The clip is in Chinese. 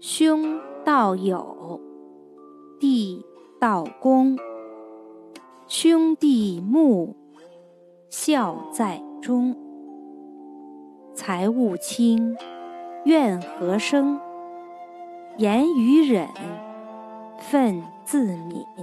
兄道友弟道恭。兄弟睦孝在中。财物轻怨何生。言语忍忿自泯。